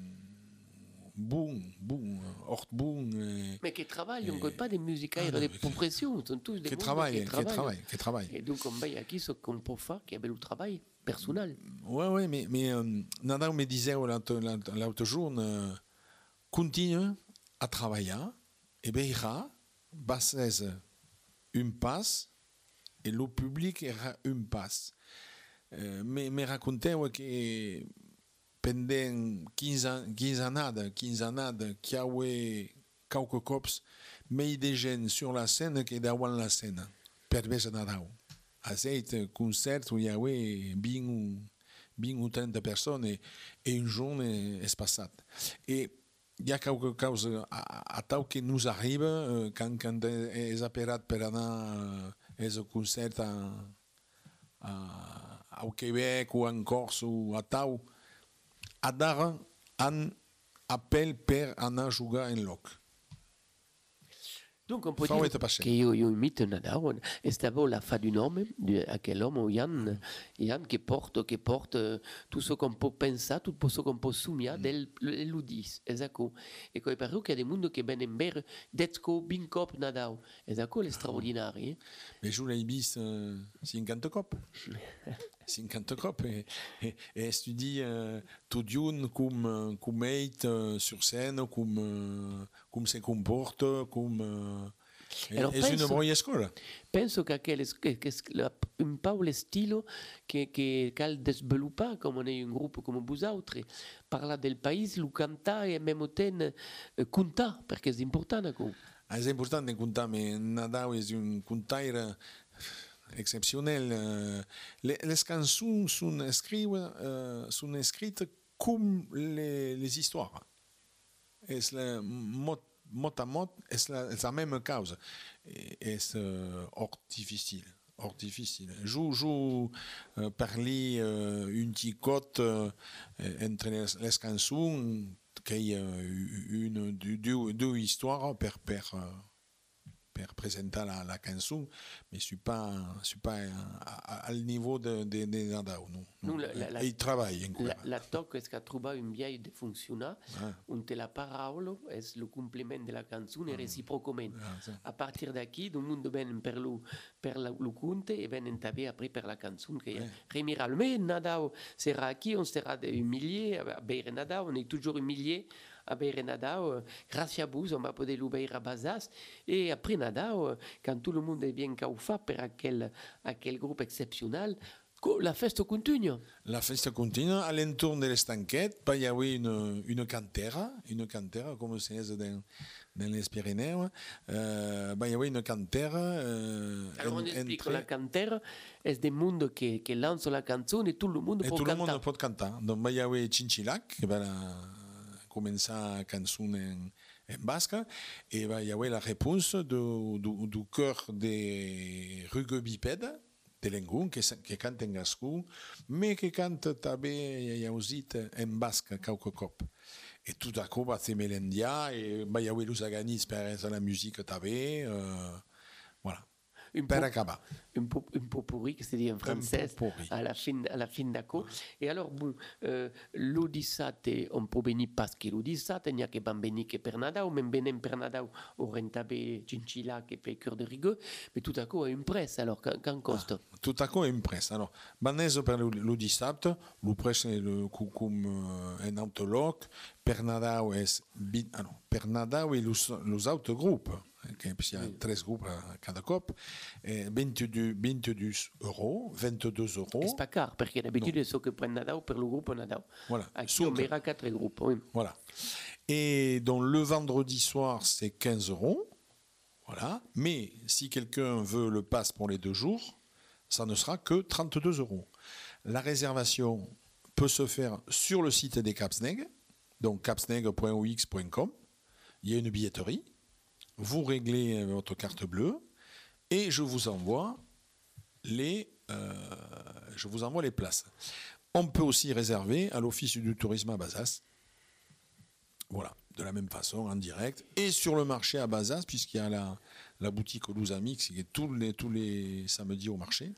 bons, bons, hors bons, et, Mais qui travaillent, on ne pas des musicaires Ah, de compression, sont tous des qui travaillent, qui travaillent. qui travaillent. Et donc, on veille à qui ce qu'on peut faire, qui a le travail personnel. Ouais, ouais, mais, mais euh, Nada me disait l'autre jour, euh, continue à travailler, et bien, basse une passe, et le public aura une passe. Euh, me, me que pendant 15 ans, 15 années, 15 années, qu'il y avait quelques cops, mais des jeunes sur la scène qui la scène, pervers Nadao. À cet concert il y avait 20 ou, 20 ou 30 personnes et, une journée espaçée. Et il y a quelque chose à, à tal qui nous arrive euh, quand, quand est apparat per anar à ce concert à, à, au Québec ou en Corse ou à Tau, a dar un appel per anar a jugar en loc. Donc, on peut Fa dire que io, io imite Nadao, e stavo la fa du nome di quell'uomo, Yann, Yann che porta, che porta tutto ciò che può pensare, tutto ciò che può sognare del l'udis, esatto. E poi per che des mondo che viene in bere, detco bin cop Nadao, esatto, è straordinario. Eh? Mais joue la Ibis euh, 50 cop. 50 cop. Et, et, et tu dis euh, tout d'une comme, euh, comme mate euh, sur scène, comme, euh, se comporte, comme. Euh, et- Alors, une penso- bonne école. Penso che que, que es la, un po' le stilo che, che cal sviluppa come on è un gruppo come vous autres, parla del paese, lo canta e même ten eh, conta, perché è importante. Ah, C'est important de compter, mais Nadao est un contaire exceptionnel. Euh, Les, les euh, sont écrites comme les, histoires. Es la, mot, à mot, es la, la même cause. Et c'est euh, hors difficile. Hors difficile. Je, euh, euh, une petite euh, entre les, les chansons, qu'il y a une, deux, deux, deux histoires per, per, euh, per présenter la, la chanson, mais je ne suis pas, je suis pas à, à, à le niveau de, de, de Nadao. Non, Non, la- la- Et il travaille encore. La, la toc es che trova un vieil de funziona, Ah. te la parola es lo complement de la canzone. Ah, sì. A partir d'aquí, il mondo ven per lo, per la, lo conte e ven entabé après per la canzone che Ouais. remiral. Mais Nadao sera aquí, on sera humilié, beire Nadao, on est toujours humilié a beire Nadao. Grâce à vous, on va poder lo beire a Bazas. Et après Nadao, quand tout le monde est bien caufa per aquel, aquel groupe exceptionnel, la festa continua. La festa continue. À l'entour de l'estanquette, il y avait une, une cantera, une cantera, comme c'est dans, dans les Pyrénées. Euh, il y avait une cantera. Euh, Alors on explique, entre- la cantera es de mundo que, que lanza la canzone e tutto il mondo Et può tout le monde peut canter. Donc, il y avait Chinchilac, qui va la chanson en, en basque, et il y avait la réponse du, chœur des rugby-bipèdes de l'Engoun, qui, qui cante en gascon, mais qui cante també, il y a aussi en basque, quelques cop. Et tout à coup, va se Melendia, et il y avait les organismes pour la musique també, euh, voilà. un per po', acabar. un po', un po' pourri, que se dit en français, à la fin, à la fin d'accordo. Et alors, bon, euh, lo dissate, on peut venir parce que lo dissate, il n'y a que van venir que per Nadal, même venem per Nadal, o rentabe Cincilla che fait cœur de rigueur, mais tout à coup, a un presse, alors, quand, quand costa? Tout à coup, impress. Alors, Banese per lo, lo dissabte, lo presse le cucum uh, en autoloc, per Nadal es, bin, ah, no, per Nadal e los, los il y a tres groupes a cada cop, eh, 22, 22 euros, 22 euros. C'est pas car, parce que d'habitude, que prend Nadal per le groupe Nadal. Voilà. Aquí on verra quatre groupes, oui. Voilà. Et donc le vendredi soir, c'est 15 euros. Voilà. Mais si quelqu'un veut le pass pour les deux jours, ça ne sera que 32 euros. La réservation peut se faire sur le site des Capsneg, donc capsneg.ox.com. Il y a une billetterie. Vous réglez votre carte bleue et je vous envoie les, euh, je vous envoie les places. On peut aussi réserver à l'Office du tourisme à Bazas. Voilà, de la même façon, en direct. Et sur le marché à Bazas, puisqu'il y a la, boutique Louis Amix qui est tous les samedis au marché,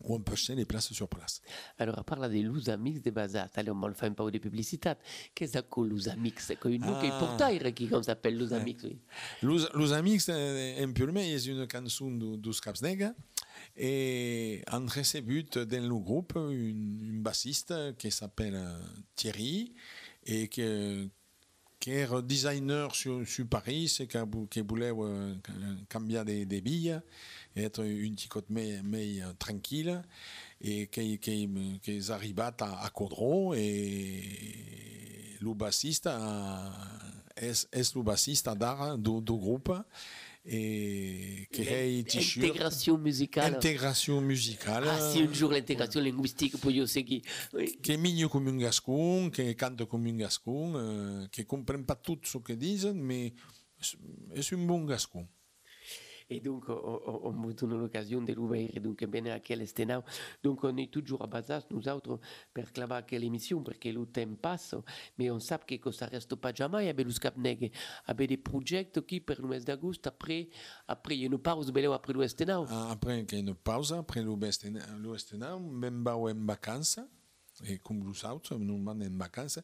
où on peut acheter les places sur place. Alors, parla de Luz Amix de Bazat. Allez, on fa un peu de publicité. Qu'est-ce que Luz Amix? C'est une Ah. qui est portaire qui comme s'appelle Luz Amix, oui. Louis Louis Amix, eh, en Pulme, est une chanson du, du Scapsneg. Et entre ses buts dans le groupe, une, une bassiste qui s'appelle euh, Thierry et qui, qui est designer sur, sur Paris qui, voulait euh, cambier des, des billes être une petite mais, mais euh, tranquille et qui, qui, qui arrive à, à Caudron et le bassiste euh, est, est le bassiste d'art du, du groupe? Et est t-shirt Intégration musicale. intégration musicale Ah, si un jour l'intégration linguistique pour yo seguir. Oui. qui est mignon comme un gascon, qui cante comme un gascon, euh, qui ne comprend pas tout ce qu'ils disent, mais c'est un bon gascon. Et donc, on, on, on vous donne l'occasion de l'ouvrir et donc venir à quel estenau. Donc, on est toujours à Bazas, nous autres, per clavar quelle émission, parce que le temps passe, mais on sait que, ça reste pas jamais, avec le Scapneg, avec des projets qui, per le mois d'août, après, après, il y a une pause, beleu après le estenau. Ah, Après, il y a une pause, après l'Ouestenam, même va en vacances, et comme vous savez, nous sommes en vacances,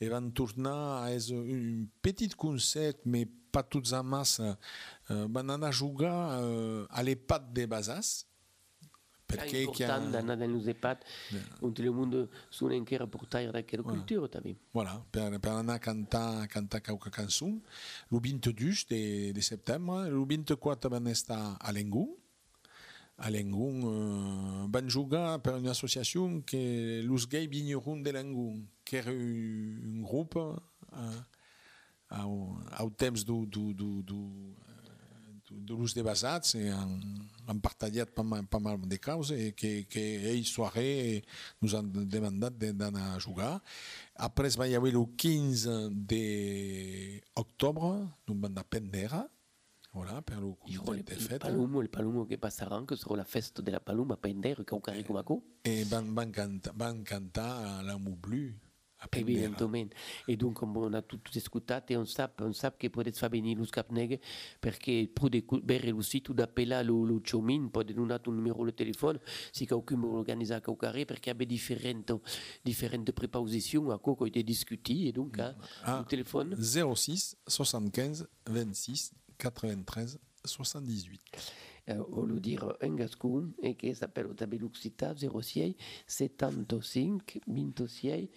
et van tornar a un petit concert, mais pas toute en masse, euh, van anar a jugar euh, a l'EPAD de Bazas, È perquè hi ha... important d'anar dans les EHPAD, on tout le monde sont encara portaire d'aquella cultura, també. Voilà, per, per anar a cantar, a cantar qualque cançó. El 22 de, de setembre, el 24 van estar a l'Engun. A l'Engun eh, van jugar per una associació que los gais vignerons de l'Engun, era un grup eh, au, au temps du, du, du, eh, de l'ús de basats i han, han partallat pas mal, pas mal de causes i que, que ells soirée nous han demandat de- d'anar a jugar. Après va y haver el 15 d'octobre, nous van anar a Pendera, voilà, per el concert le, de fête. palumo, le palumo che passaran, que sera la festa de la paluma, pendere, che ho carico maco. Et van, van, cantar, van cantar a l'amour blu a Pendera. Evidentemente. E dunque on a tutto ascoltato e on sa, on sa che potete fare venire lo Scapneg perché potete bere il sito d'appella lo, lo Chomin, potete donare un numero di telefono, se qualcuno vuole organizzare qualcosa perché abbiamo differenti, differenti preposizioni a cui avete discuti e dunque eh, Ah. il telefono 06 75 26 93 78. eh, voglio dire in gascon e che s'appelle Tabeluxita 06 75 26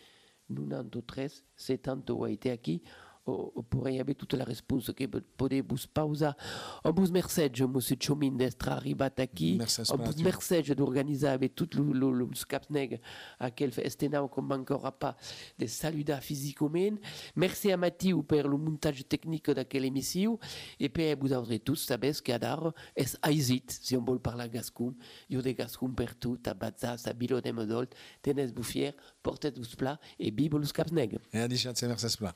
93 78 e aqui o, o pourrei avere tutta la risposta che potete pausa un bus messaggio monsieur Chomin d'estra arrivato qui Merci, un bus Spratio. messaggio d'organizzare avec tout le Scapneg à quel estenau comme ancora pas de saluda physiquement merci a Mathieu per le montage technique d'aquella émission. Et puis vous aurez tous sabes que adar es aisit si on vol parlar gascon io de gascon per tout a Bazas a Bilo de Modolt tenes buffier portet-vos plat et bibo le Scapneg E a deixat ser Mercedes Pla.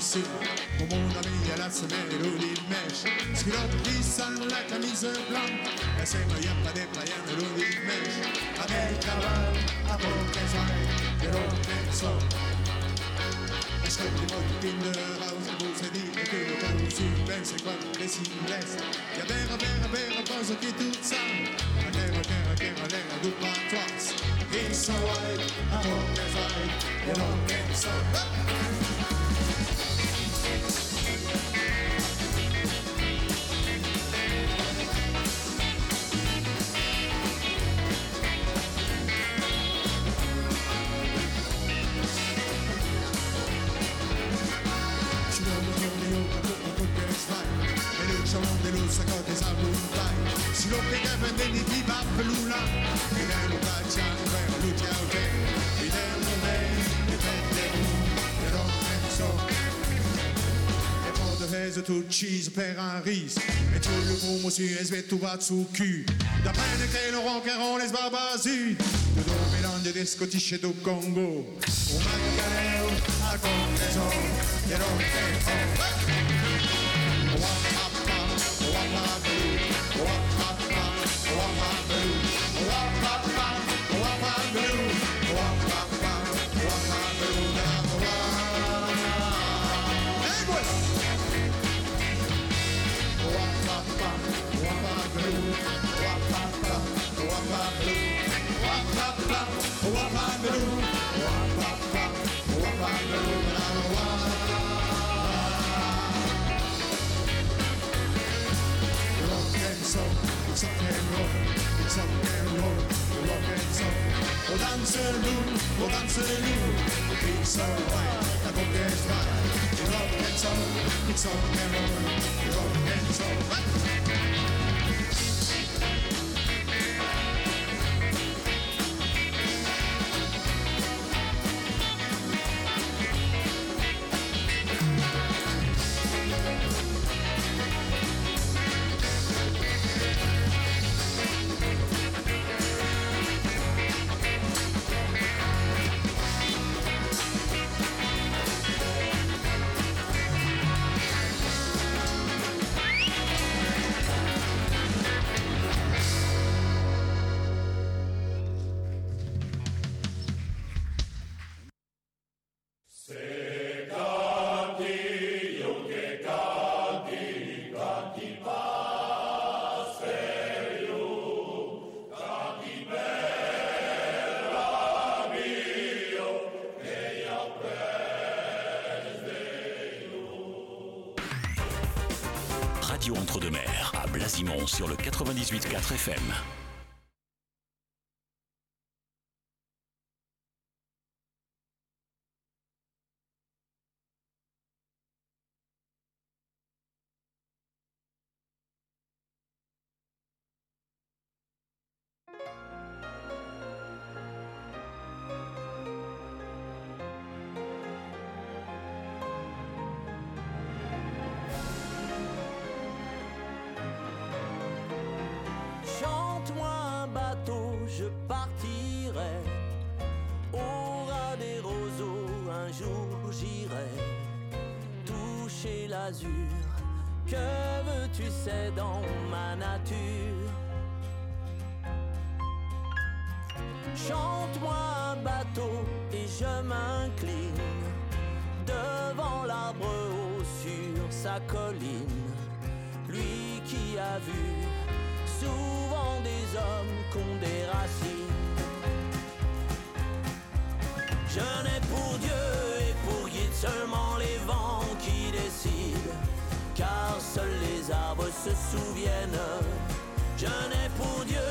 La tradition. Pour mon ami, elle a ses mélodies de mèche. Schilotti sans la camise blanche. Et c'est moyen pas des païens de l'eau mèche. Avec caval, à poche et de l'eau Ich hab die Kinder raus, wo sie die Gefühle von Südwest, c'est quoi les Sylvestres Y'a vera, vera, vera, cosa che tu sai Ma nera, nera, nera, nera, du patras He's so white, I hope that's right You don't de tout cheese per un riz. Et tout le bon monsieur esvet tout va sous cul. D'après le que le ronqueron les barbasus De mélange des scottish et du Congo. Au non 98.4 FM. Je partirai. Au ras des roseaux, un jour j'irai toucher l'azur. Que veux-tu, c'est dans ma nature? Chante-moi un bateau et je m'incline devant l'arbre haut sur sa colline. Lui qui a vu souvent des hommes qu'ont des racines. Je n'ai pour Dieu et pour guide seulement les vents qui décident, car seuls les arbres se souviennent. Je n'ai pour Dieu